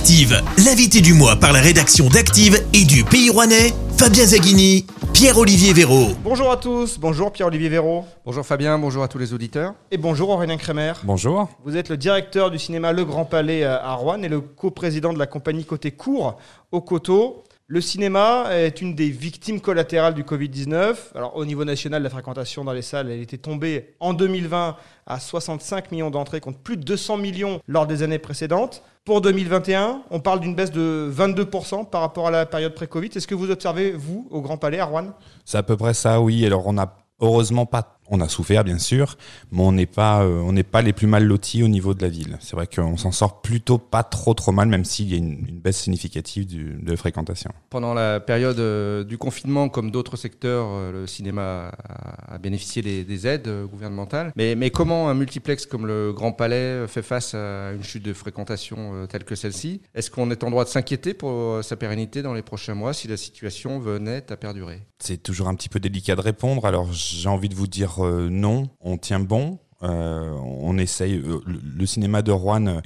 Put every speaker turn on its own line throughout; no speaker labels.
Active, l'invité du mois par la rédaction d'Active et du Pays Rouennais, Fabien Zaghini, Pierre-Olivier Véraud.
Bonjour à tous, bonjour Pierre-Olivier Véraud.
Bonjour Fabien, bonjour à tous les auditeurs.
Et bonjour Aurélien Crémer.
Bonjour.
Vous êtes le directeur du cinéma Le Grand Palais à Rouen et le coprésident de la compagnie Côté Court au Coteau. Le cinéma est une des victimes collatérales du Covid-19. Alors, au niveau national, la fréquentation dans les salles, elle était tombée en 2020 à 65 millions d'entrées contre plus de 200 millions lors des années précédentes. Pour 2021, on parle d'une baisse de 22% par rapport à la période pré-Covid. Est-ce que vous observez, vous, au Grand Palais, à Rouen
C'est à peu près ça, oui. Alors, on n'a heureusement pas on a souffert bien sûr, mais on n'est pas, euh, on n'est pas les plus mal lotis au niveau de la ville. C'est vrai qu'on s'en sort plutôt pas trop trop mal, même s'il y a une, baisse significative du, de fréquentation.
Pendant la période euh, du confinement, comme d'autres secteurs, euh, le cinéma a, bénéficié des, aides gouvernementales. Mais, mais, comment un multiplex comme le Grand Palais fait face à une chute de fréquentation telle que celle-ci? Est-ce qu'on est en droit de s'inquiéter pour sa pérennité dans les prochains mois si la situation venait à perdurer?
C'est toujours un petit peu délicat de répondre. Alors j'ai envie de vous dire euh, non, on tient bon. Euh, on essaye. Euh, le, cinéma de Rouen a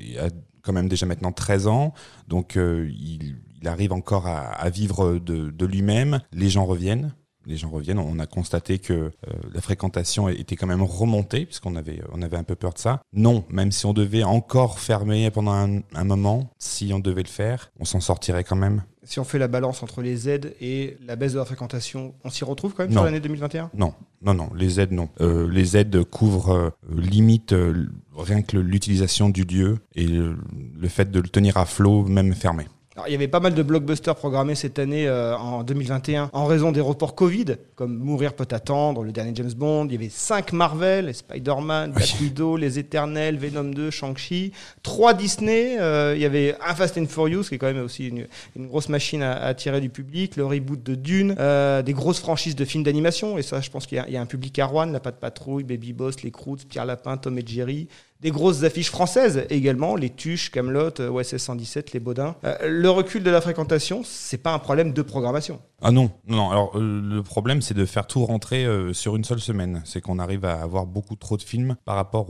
quand même déjà maintenant 13 ans, donc il, arrive encore à, vivre de, lui-même. Les gens reviennent les gens reviennent. On a constaté que la fréquentation était quand même remontée, puisqu'on avait, on avait un peu peur de ça. Non, même si on devait encore fermer pendant un moment, si on devait le faire, on s'en sortirait quand même
si on fait la balance entre les aides et la baisse de la fréquentation, on s'y retrouve quand même sur l'année 2021
Non, non, non, les aides, non. Euh, les aides couvrent euh, limite euh, rien que l'utilisation du lieu et le fait de le tenir à flot, même fermé
il y avait pas mal de blockbusters programmés cette année euh, en 2021 en raison des reports Covid, comme Mourir peut attendre, le dernier James Bond. Il y avait 5 Marvel, Spider-Man, Black Widow, Les Éternels, Venom 2, Shang-Chi. 3 Disney. Euh, il y avait un Fast and Furious, qui est quand même aussi une, grosse machine à, attirer du public. Le reboot de Dune. Euh, des grosses franchises de films d'animation. Et ça, je pense qu'il y, a un public à Rouen. La Patte Patrouille, Baby Boss, Les Croods, Pierre Lapin, Tom et Jerry des grosses affiches françaises également, les Tuches, Camelot, euh, OSS 117, les Baudins. Euh, le recul de la fréquentation, c'est pas un problème de programmation.
Ah non, non. Alors euh, le problème, c'est de faire tout rentrer sur une seule semaine. C'est qu'on arrive à avoir beaucoup trop de films par rapport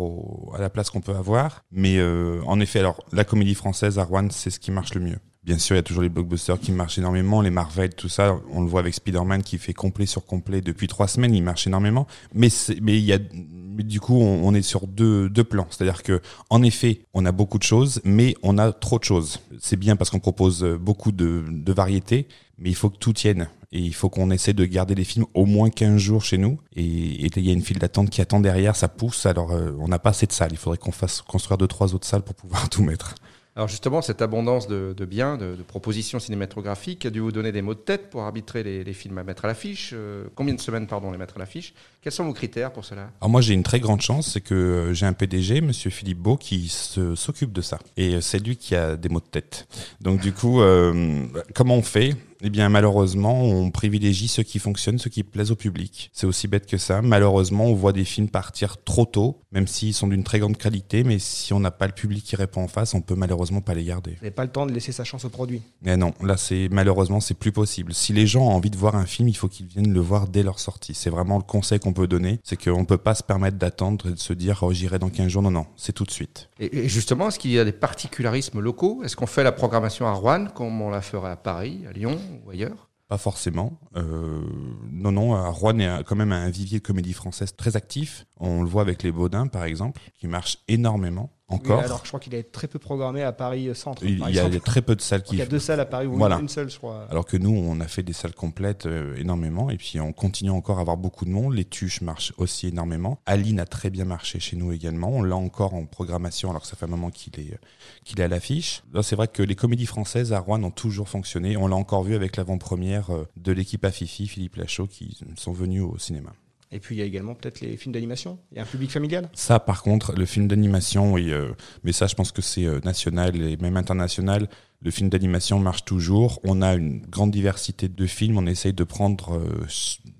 à la place qu'on peut avoir. Mais en effet, alors la comédie française à Rouen, c'est ce qui marche le mieux. Bien sûr, il y a toujours les blockbusters qui marchent énormément, les Marvel, tout ça. On le voit avec Spider-Man qui fait complet sur complet depuis trois semaines, il marche énormément. Mais, mais il y a, du coup, on, est sur deux, deux plans. C'est-à-dire que, en effet, on a beaucoup de choses, mais on a trop de choses. C'est bien parce qu'on propose beaucoup de, de variétés, mais il faut que tout tienne. Et il faut qu'on essaie de garder les films au moins 15 jours chez nous. Et il y a une file d'attente qui attend derrière, ça pousse. Alors, euh, on n'a pas assez de salles. Il faudrait qu'on fasse construire deux, trois autres salles pour pouvoir tout mettre.
Alors justement, cette abondance de, biens, de, propositions cinématographiques a dû vous donner des mots de tête pour arbitrer les, films à mettre à l'affiche. Euh, combien de semaines, pardon, les mettre à l'affiche? Quels sont vos critères pour cela?
Alors moi, j'ai une très grande chance, c'est que euh, j'ai un PDG, Monsieur Philippe Beau, qui s'occupe de ça. Et euh, c'est lui qui a des mots de tête. Donc du coup, comment on fait? Eh bien, malheureusement, on privilégie ceux qui fonctionnent, ceux qui plaisent au public. C'est aussi bête que ça. Malheureusement, on voit des films partir trop tôt, même s'ils sont d'une très grande qualité, mais si on n'a pas le public qui répond en face, on peut malheureusement pas les garder.
Vous n'avez pas le temps de laisser sa chance au produit.
Mais non, là, c'est malheureusement, c'est plus possible. Si les gens ont envie de voir un film, il faut qu'ils viennent le voir dès leur sortie. C'est vraiment le conseil qu'on peut donner, c'est qu'on peut pas se permettre d'attendre et de se dire, oh, j'irai dans 15 jours. Non, non, c'est tout de suite.
Et justement, est-ce qu'il y a des particularismes locaux? Est-ce qu'on fait la programmation à Rouen comme on la ferait à Paris, à Lyon ou ailleurs
pas forcément. Euh, non, non, Rouen, a quand même un vivier de comédie française très actif. On le voit avec les Baudins, par exemple, qui marche énormément. Encore.
alors, je crois qu'il est très peu programmé à Paris Centre.
Il, y a très peu de salles qui.
Il y a deux salles à Paris ou une seule, je crois.
Alors que nous, on a fait des salles complètes euh, énormément et puis on continue encore à avoir beaucoup de monde. Les tuches marchent aussi énormément. Aline a très bien marché chez nous également. On l'a encore en programmation alors que ça fait un moment qu'il est, qu'il est à l'affiche. C'est vrai que les comédies françaises à Rouen ont toujours fonctionné. On l'a encore vu avec l'avant-première euh, de l'équipe Afifi, Philippe Lachaud, qui sont venus au cinéma.
Et puis il y a également peut-être les films d'animation. Il y a un public familial.
Ça, par contre, le film d'animation, oui, euh, mais ça, je pense que c'est euh, national et même international. Le film d'animation marche toujours. On a une grande diversité de films. On essaye de prendre euh,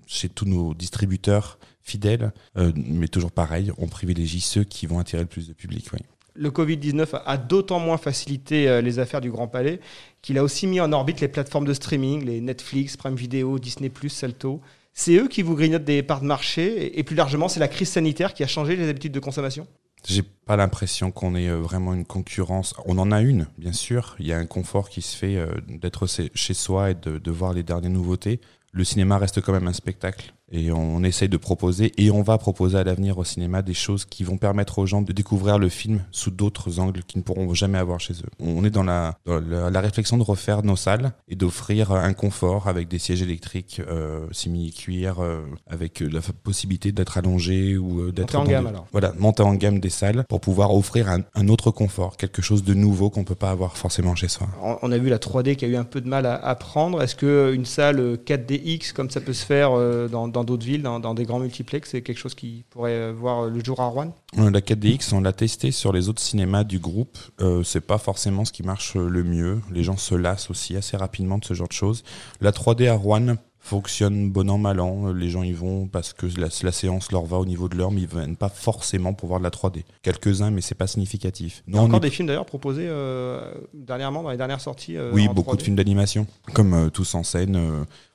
chez tous nos distributeurs fidèles, mais toujours pareil, on privilégie ceux qui vont attirer le plus de public. Oui.
Le Covid-19 a d'autant moins facilité les affaires du Grand Palais qu'il a aussi mis en orbite les plateformes de streaming, les Netflix, Prime Video, Disney+, Salto. C'est eux qui vous grignotent des parts de marché et plus largement, c'est la crise sanitaire qui a changé les habitudes de consommation
J'ai pas l'impression qu'on ait euh, vraiment une concurrence. On en a une, bien sûr. Il y a un confort qui se fait euh, d'être chez soi et de, de voir les dernières nouveautés. Le cinéma reste quand même un spectacle et on essaye de proposer et on va proposer à l'avenir au cinéma des choses qui vont permettre aux gens de découvrir le film sous d'autres angles qu'ils ne pourront jamais avoir chez eux. On est dans la, dans la, la réflexion de refaire nos salles et d'offrir un confort avec des sièges électriques euh, simili-cuir, euh, avec la possibilité d'être allongé ou euh, d'être...
Monter en gamme alors.
Voilà, monter en gamme des salles pour pouvoir offrir un, un autre confort, quelque chose de nouveau qu'on peut pas avoir forcément chez soi.
On- a vu la 3D qui a eu un peu de mal à, à prendre. Est-ce qu'une salle euh, 4DX, comme ça peut se faire euh, dans dans d'autres villes, dans, des grands multiplex, c'est quelque chose qui pourrait euh, voir le jour à Rouen?
Euh, La 4DX, on l'a testé sur les autres cinémas du groupe. Euh, c'est pas forcément ce qui marche euh, le mieux. Les gens se lassent aussi assez rapidement de ce genre de choses. La 3D à Rouen fonctionne bon an mal an. Les gens y vont parce que la, la séance leur va au niveau de l'heure, mais ils viennent pas forcément pour voir de la 3D. Quelques-uns, mais c'est pas significatif.
Il y a encore
est-
des films d'ailleurs proposés euh, dernièrement, dans les dernières sorties. euh,
oui, beaucoup
3D.
de films d'animation, comme euh, Tous en scène.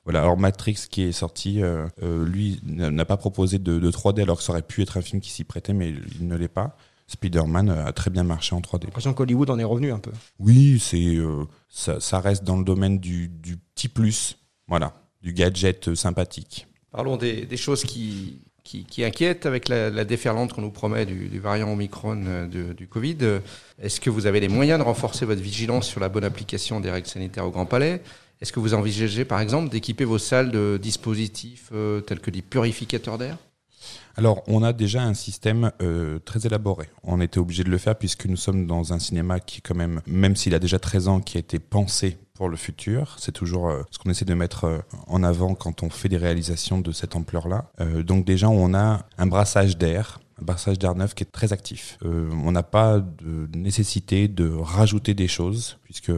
voilà. Alors Matrix qui est sorti, lui n'a pas proposé de, de 3D alors que ça aurait pu être un film qui s'y prêtait, mais il ne l'est pas. Spider-Man a très bien marché en 3D.
J'ai l'impression qu'Hollywood en est revenu un peu.
Oui, c'est euh, ça, ça reste dans le domaine du, du petit plus, voilà, du gadget euh, sympathique.
Parlons des, des choses qui, qui, qui inquiètent avec la, la déferlante qu'on nous promet du, du variant Omicron euh, de- du Covid. Est-ce que vous avez les moyens de renforcer votre vigilance sur la bonne application des règles sanitaires au Grand Palais? Est-ce que vous envisagez, par exemple, d'équiper vos salles de dispositifs euh, tels que des purificateurs d'air?
Alors, on a déjà un système euh, très élaboré. On était obligé de le faire puisque nous sommes dans un cinéma qui, quand même, même s'il a déjà 13 ans, qui a été pensé pour le futur. C'est toujours euh, ce qu'on essaie de mettre euh, en avant quand on fait des réalisations de cette ampleur-là. Donc déjà, on a un brassage d'air. Un brassage d'air neuf qui est très actif. On n'a pas de nécessité de rajouter des choses, puisque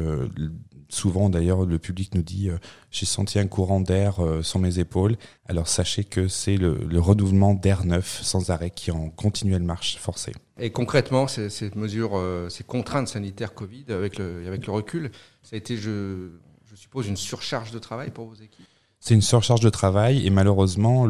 souvent d'ailleurs le public nous dit euh, j'ai senti un courant d'air euh, sur mes épaules. Alors sachez que c'est le, le renouvellement d'air neuf sans arrêt qui est en continuelle marche forcée.
Et concrètement, ces, mesures, euh, ces contraintes sanitaires Covid, avec le, recul, ça a été, je suppose, une surcharge de travail pour vos équipes?
C'est une surcharge de travail et malheureusement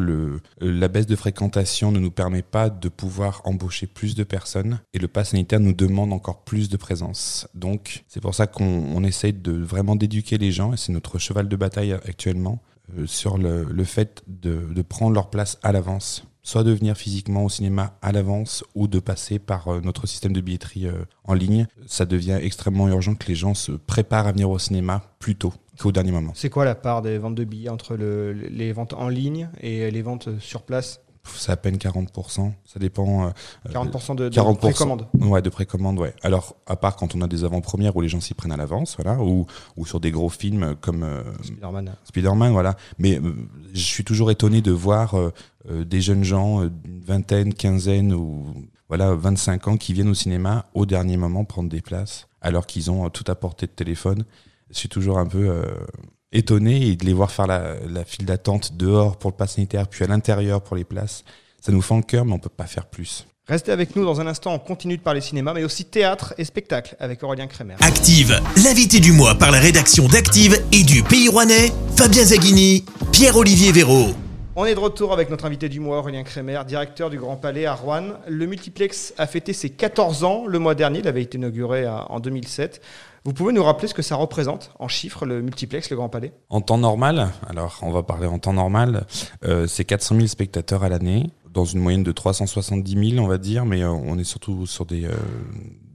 la baisse de fréquentation ne nous permet pas de pouvoir embaucher plus de personnes et le pass sanitaire nous demande encore plus de présence. Donc c'est pour ça qu'on on essaye de vraiment d'éduquer les gens et c'est notre cheval de bataille actuellement euh, sur le, le fait de, de prendre leur place à l'avance soit de venir physiquement au cinéma à l'avance ou de passer par euh, notre système de billetterie euh, en ligne. Ça devient extrêmement urgent que les gens se préparent à venir au cinéma plus tôt qu'au dernier moment.
C'est quoi la part des ventes de billets entre le- les ventes en ligne et les ventes sur place
C'est à peine 40%. Ça dépend. euh,
40% de, de
40%.
précommande.
Ouais, de précommande, ouais. Alors, à part quand on a des avant-premières où les gens s'y prennent à l'avance, voilà, ou, ou sur des gros films comme euh,
Spider-Man.
Spider-Man, voilà. Mais euh, je suis toujours étonné de voir euh, euh, des jeunes gens euh, d'une vingtaine, quinzaine ou voilà 25 ans qui viennent au cinéma au dernier moment prendre des places alors qu'ils ont euh, tout à portée de téléphone. Je suis toujours un peu euh, étonné et de les voir faire la, la file d'attente dehors pour le pass sanitaire puis à l'intérieur pour les places. Ça nous fend le cœur, mais on peut pas faire plus.
Restez avec nous dans un instant, on continue de parler cinéma, mais aussi théâtre et spectacle avec Aurélien Crémer.
Active, l'invité du mois par la rédaction d'Active et du Pays Rouennais, Fabien Zaghini, Pierre-Olivier Véraud.
On est de retour avec notre invité du mois, Aurélien Crémer, directeur du Grand Palais à Rouen. Le multiplex a fêté ses 14 ans le mois dernier, il avait été inauguré en 2007. Vous pouvez nous rappeler ce que ça représente en chiffres, le multiplex, le Grand Palais?
En temps normal, alors on va parler en temps normal, euh, c'est 400 000 spectateurs à l'année, dans une moyenne de 370 000 on va dire, mais euh, on est surtout sur des, euh,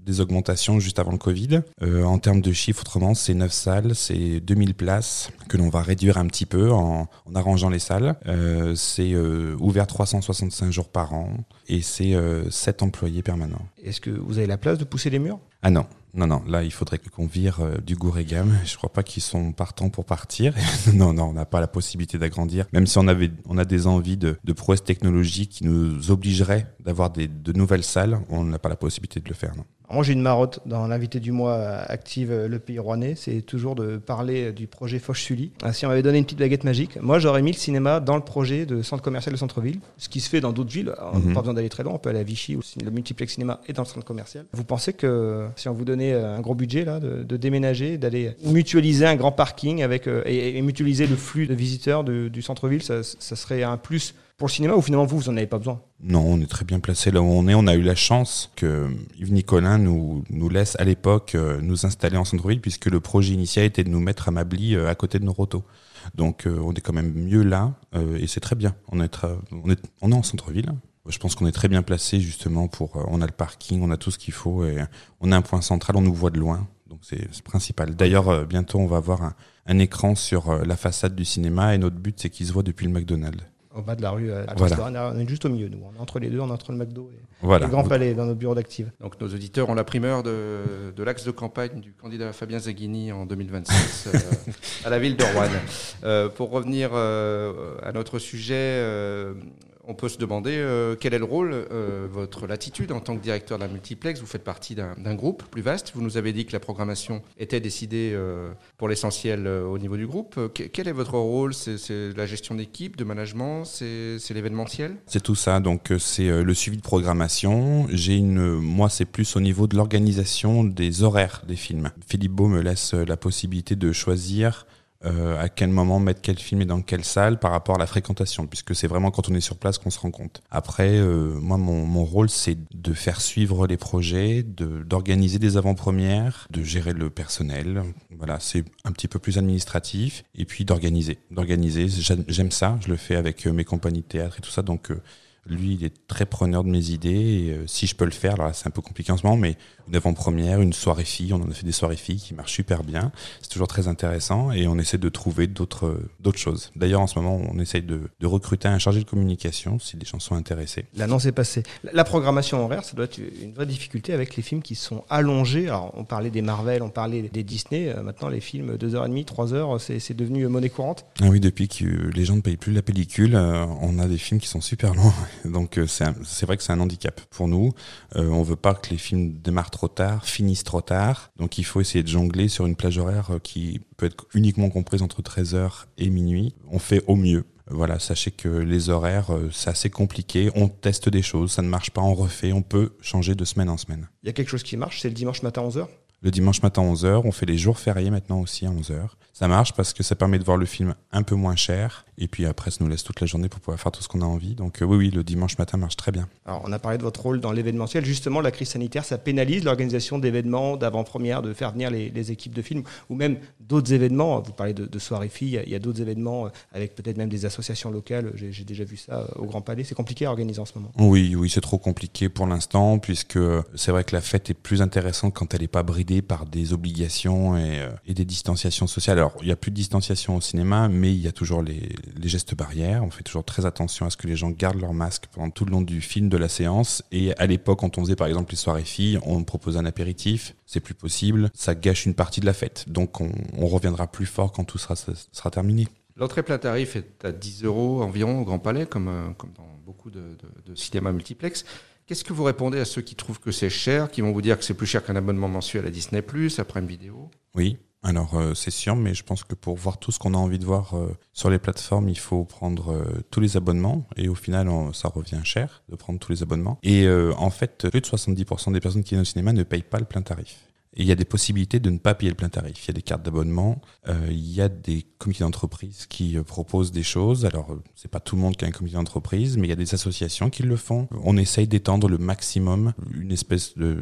des augmentations juste avant le Covid. Euh, en termes de chiffres, autrement, c'est 9 salles, c'est 2000 places que l'on va réduire un petit peu en, en arrangeant les salles. Euh, c'est euh, ouvert 365 jours par an et c'est euh, 7 employés permanents.
Est-ce que vous avez la place de pousser les murs?
Ah non, non, non, là il faudrait qu'on vire euh, du Gourégam. Je crois pas qu'ils sont partants pour partir. non, non, on n'a pas la possibilité d'agrandir. Même si on avait, on a des envies de, de prouesses technologiques qui nous obligeraient d'avoir de nouvelles salles, on n'a pas la possibilité de le faire. Non.
Moi, j'ai une marotte dans l'invité du mois euh, active euh, Le Pays Rouennais, c'est toujours de parler euh, du projet Foch-Sully. Ah, si on m'avait donné une petite baguette magique, moi, j'aurais mis le cinéma dans le projet de centre commercial de centre-ville, ce qui se fait dans d'autres villes. On n'a
Mhm.
pas besoin d'aller très loin, on peut aller à Vichy, où le multiplex cinéma est dans le centre commercial. Vous pensez que si on vous donnait un gros budget là, de, déménager, d'aller mutualiser un grand parking avec et, mutualiser le flux de visiteurs du centre-ville, ça, ça serait un plus pour le cinéma ou finalement vous, vous n'en avez pas besoin?
Non, on est très bien placé là où on est. On a eu la chance que Yves Nicolin nous, laisse à l'époque euh, nous installer en centre-ville puisque le projet initial était de nous mettre à Mably euh, à côté de nos rotos. Donc euh, on est quand même mieux là et c'est très bien. On est en centre-ville. Je pense qu'on est très bien placé justement pour. on a le parking, on a tout ce qu'il faut et on a un point central, on nous voit de loin. Donc c'est principal. D'ailleurs, bientôt on va avoir un, un écran sur la façade du cinéma et notre but c'est qu'il se voit depuis le McDonald's
au bas de la rue. À On est juste au milieu, nous. On est entre les deux, on est entre le McDo et, le Grand Palais dans nos bureaux d'actifs.
Donc nos auditeurs ont la primeur de, de l'axe de campagne du candidat Fabien Zaghini en 2026 euh, à la ville de Rouen. Euh, pour revenir euh, à notre sujet, on peut se demander euh, quel est le rôle, euh, votre latitude en tant que directeur d'un multiplex. Vous faites partie d'un groupe plus vaste. Vous nous avez dit que la programmation était décidée euh, pour l'essentiel au niveau du groupe. quel est votre rôle? C'est la gestion d'équipe, de management? C'est l'événementiel?
C'est tout ça. Donc c'est le suivi de programmation. J'ai une, moi c'est plus au niveau de l'organisation des horaires des films. Philippe Beau me laisse la possibilité de choisir euh, à quel moment mettre quel film et dans quelle salle par rapport à la fréquentation, puisque c'est vraiment quand on est sur place qu'on se rend compte. Après, euh, moi, mon, rôle, c'est de faire suivre les projets, d'organiser des avant-premières, de gérer le personnel. Voilà, c'est un petit peu plus administratif, et puis d'organiser. D'organiser, j'aime ça, je le fais avec euh, mes compagnies de théâtre et tout ça, donc lui, il est très preneur de mes idées. Et, si je peux le faire, alors c'est un peu compliqué en ce moment, mais une avant-première, une soirée fille, on en a fait des soirées filles qui marchent super bien. C'est toujours très intéressant et on essaie de trouver d'autres d'autres choses. D'ailleurs, en ce moment, on essaie de, de, recruter un chargé de communication si les gens sont intéressés.
L'annonce est passée. La programmation horaire, ça doit être une vraie difficulté avec les films qui sont allongés. Alors, on parlait des Marvel, on parlait des Disney. Euh, maintenant, les films 2h30, 3h, c'est devenu monnaie courante.
Ah oui, depuis que les gens ne payent plus la pellicule, euh, on a des films qui sont super longs. Donc euh, c'est vrai que c'est un handicap pour nous. Euh, on veut pas que les films démarrent trop tard, finissent trop tard. Donc il faut essayer de jongler sur une plage horaire euh, qui peut être uniquement comprise entre 13h et minuit. On fait au mieux. Voilà, sachez que les horaires, c'est assez compliqué. On teste des choses, ça ne marche pas, on refait, on peut changer de semaine en semaine.
Il y a quelque chose qui marche, c'est le dimanche matin 11h
le dimanche matin 11h. On fait les jours fériés maintenant aussi à 11h. Ça marche parce que ça permet de voir le film un peu moins cher. Et puis après, ça nous laisse toute la journée pour pouvoir faire tout ce qu'on a envie. Donc euh, oui, oui, le dimanche matin marche très bien.
Alors on a parlé de votre rôle dans l'événementiel. Justement, la crise sanitaire, ça pénalise l'organisation d'événements, d'avant-première, de faire venir les, équipes de films ou même d'autres événements. Vous parlez de, de soirées filles. Il y a d'autres événements euh, avec peut-être même des associations locales. J'ai déjà vu ça euh, au Grand Palais. C'est compliqué à organiser en ce moment.
Oui, oui, c'est trop compliqué pour l'instant puisque c'est vrai que la fête est plus intéressante quand elle n'est pas bridée par des obligations euh, et, des distanciations sociales. Alors, il n'y a plus de distanciation au cinéma, mais il y a toujours les, gestes barrières. On fait toujours très attention à ce que les gens gardent leur masque pendant tout le long du film, de la séance. Et à l'époque, quand on faisait par exemple les soirées filles, on proposait un apéritif. C'est plus possible. Ça gâche une partie de la fête. Donc, on, reviendra plus fort quand tout sera, terminé.
L'entrée plein tarif est à 10 euros environ au Grand Palais, comme, euh, dans beaucoup de, de, de cinémas multiplex. Qu'est-ce que vous répondez à ceux qui trouvent que c'est cher, qui vont vous dire que c'est plus cher qu'un abonnement mensuel à Disney Plus, après une vidéo?
Oui, alors euh, c'est sûr, mais je pense que pour voir tout ce qu'on a envie de voir euh, sur les plateformes, il faut prendre euh, tous les abonnements et au final ça revient cher de prendre tous les abonnements. Et en fait, plus de 70% des personnes qui viennent au cinéma ne payent pas le plein tarif il y a des possibilités de ne pas payer le plein tarif. Il y a des cartes d'abonnement, euh, il y a des comités d'entreprise qui euh, proposent des choses. Alors, euh, c'est pas tout le monde qui a un comité d'entreprise, mais il y a des associations qui le font. On essaye d'étendre le maximum une espèce de,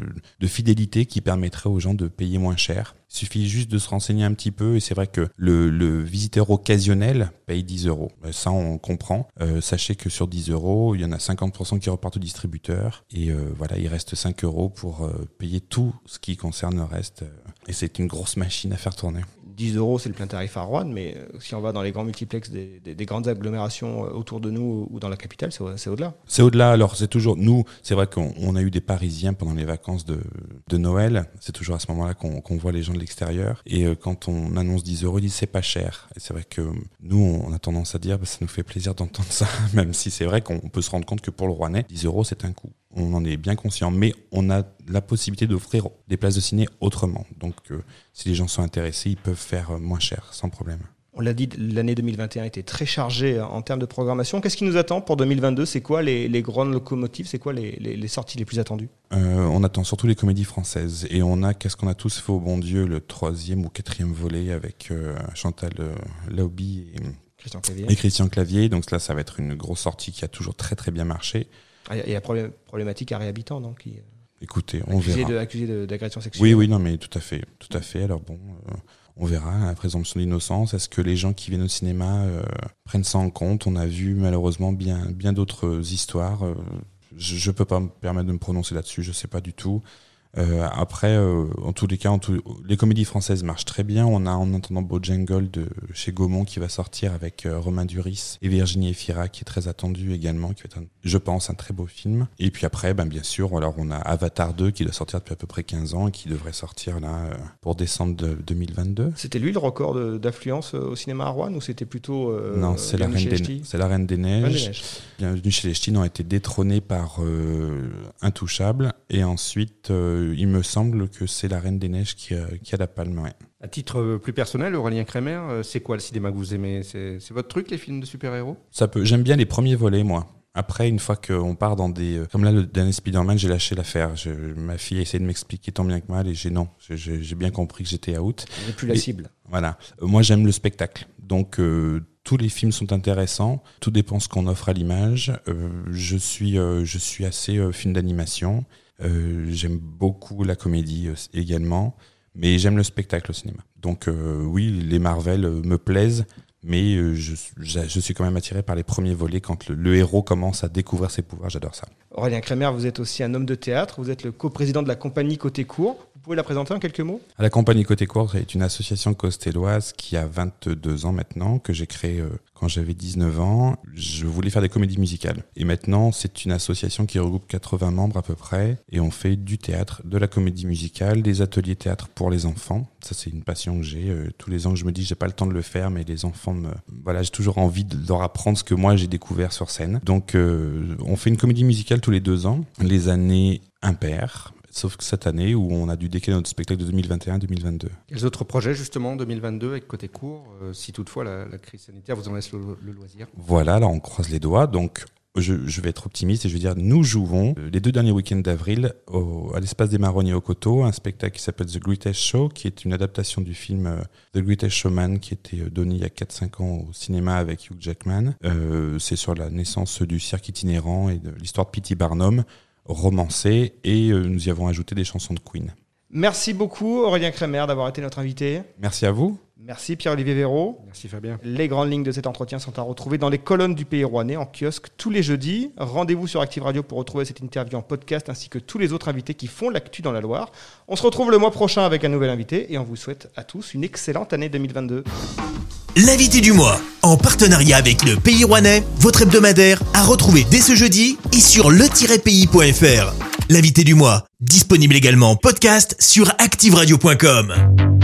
fidélité qui permettrait aux gens de payer moins cher il suffit juste de se renseigner un petit peu et c'est vrai que le, visiteur occasionnel paye 10 euros. Ça, on comprend. Sachez que sur 10 euros, il y en a 50% qui repartent au distributeur et voilà, il reste 5 euros pour payer tout ce qui concerne reste. Et c'est une grosse machine à faire tourner.
10 euros, c'est le plein tarif à Rouen, mais euh, si on va dans les grands multiplex des, grandes agglomérations euh, autour de nous ou dans la capitale, c'est au-delà.
C'est au-delà. Alors, c'est toujours. Nous, c'est vrai qu'on a eu des Parisiens pendant les vacances de, de Noël. C'est toujours à ce moment-là qu'on voit les gens de l'extérieur. Et euh, quand on annonce 10 euros, ils disent c'est pas cher. Et c'est vrai que nous, on a tendance à dire bah, ça nous fait plaisir d'entendre ça, même si c'est vrai qu'on peut se rendre compte que pour le Rouennais, 10 euros, c'est un coût on en est bien conscient, mais on a la possibilité d'offrir des places de ciné autrement. Donc, euh, si les gens sont intéressés, ils peuvent faire euh, moins cher, sans problème.
On l'a dit, l'année 2021 était très chargée en termes de programmation. Qu'est-ce qui nous attend pour 2022 C'est quoi les, grandes locomotives? C'est quoi les, sorties les plus attendues?
On attend surtout les comédies françaises. Et on a Qu'est-ce qu'on a tous fait au bon Dieu, le troisième ou quatrième volet avec Chantal Laobi et
Christian Clavier.
Et Christian Clavier. Donc là, ça va être une grosse sortie qui a toujours très très bien marché.
Ah, il y a problématique à réhabitant, donc. Qui...
Écoutez, on verra.
accusé d'agression sexuelle.
Oui, oui, non, mais tout à fait, tout à fait. Alors bon, euh, on verra la présomption d'innocence. Est-ce que les gens qui viennent au cinéma euh, prennent ça en compte? On a vu malheureusement bien, bien d'autres histoires. Euh, je ne peux pas me permettre de me prononcer là-dessus. Je ne sais pas du tout. Euh, après, euh, en tous les cas, en les comédies françaises marchent très bien. On a en attendant Bojangle de chez Gaumont qui va sortir avec euh, Romain Duris et Virginie Efira qui est très attendu également, qui va être, je pense, un très beau film. Et puis après, ben, bien sûr, alors on a Avatar 2 qui doit sortir depuis à peu près 15 ans et qui devrait sortir là pour décembre de 2022.
C'était lui le record d'affluence au cinéma à Rouen ou c'était plutôt
Non, c'est la, Reine des, c'est la Reine des Neiges. Bienvenue chez les Ch'tis ont été détrônés par Intouchable et ensuite il me semble que c'est la Reine des Neiges qui a, qui a la palme. Ouais.
À titre euh, plus personnel, Aurélien Kremer, euh, c'est quoi le cinéma que vous aimez? C'est, votre truc, les films de super-héros?
Ça peut. J'aime bien les premiers volets, moi. Après, une fois qu'on part dans des... Euh, comme là, le dernier Spider-Man, j'ai lâché l'affaire. ma fille a essayé de m'expliquer tant bien que mal et j'ai non. J'ai, bien compris que j'étais out.
J'ai plus la cible.
Voilà. moi, j'aime le spectacle. Donc, tous les films sont intéressants. Tout dépend ce qu'on offre à l'image. je, suis, je suis assez film d'animation. Euh, j'aime beaucoup la comédie euh, également, mais j'aime le spectacle au cinéma. Donc euh, oui, les Marvel me plaisent, mais je, suis quand même attiré par les premiers volets quand le, héros commence à découvrir ses pouvoirs. J'adore ça.
Aurélien Kremer, vous êtes aussi un homme de théâtre. Vous êtes le coprésident de la compagnie Côté Court. Pouvez la présenter en quelques mots?
La compagnie Côté Court est une association costelloise qui a 22 ans maintenant, que j'ai créée quand j'avais 19 ans, je voulais faire des comédies musicales. Et maintenant, c'est une association qui regroupe 80 membres à peu près. Et on fait du théâtre, de la comédie musicale, des ateliers théâtre pour les enfants. Ça, c'est une passion que j'ai. Euh, tous les ans je me dis, j'ai pas le temps de le faire, mais les enfants me. Voilà, j'ai toujours envie de leur apprendre ce que moi j'ai découvert sur scène. Donc, euh, on fait une comédie musicale tous les deux ans. Les années impaires sauf que cette année où on a dû décaler notre spectacle de 2021-2022.
Quels autres projets justement en 2022 avec côté court, euh, si toutefois la, crise sanitaire vous en laisse le, loisir?
Voilà, là on croise les doigts. Donc je, vais être optimiste et je vais dire nous jouons euh, les deux derniers week-ends d'avril à l'espace des Marronniers au Coteau un spectacle qui s'appelle The Greatest Show qui est une adaptation du film euh, The Greatest Showman qui était donné il y a 4-5 ans au cinéma avec Hugh Jackman. c'est sur la naissance du cirque itinérant et de l'histoire de P.T. Barnum romancé et euh, nous y avons ajouté des chansons de Queen.
Merci beaucoup Aurélien Kremer d'avoir été notre invité.
Merci à vous.
Merci Pierre-Olivier Véraud.
Merci Fabien.
Les grandes lignes de cet entretien sont à retrouver dans les colonnes du Pays Rouennais en kiosque tous les jeudis. Rendez-vous sur Active Radio pour retrouver cette interview en podcast ainsi que tous les autres invités qui font l'actu dans la Loire. On se retrouve le mois prochain avec un nouvel invité et on vous souhaite à tous une excellente année 2022.
L'invité du mois, en partenariat avec le Pays Rouennais, votre hebdomadaire, à retrouver dès ce jeudi et sur le-pays.fr. L'invité du mois, disponible également en podcast sur activeradio.com.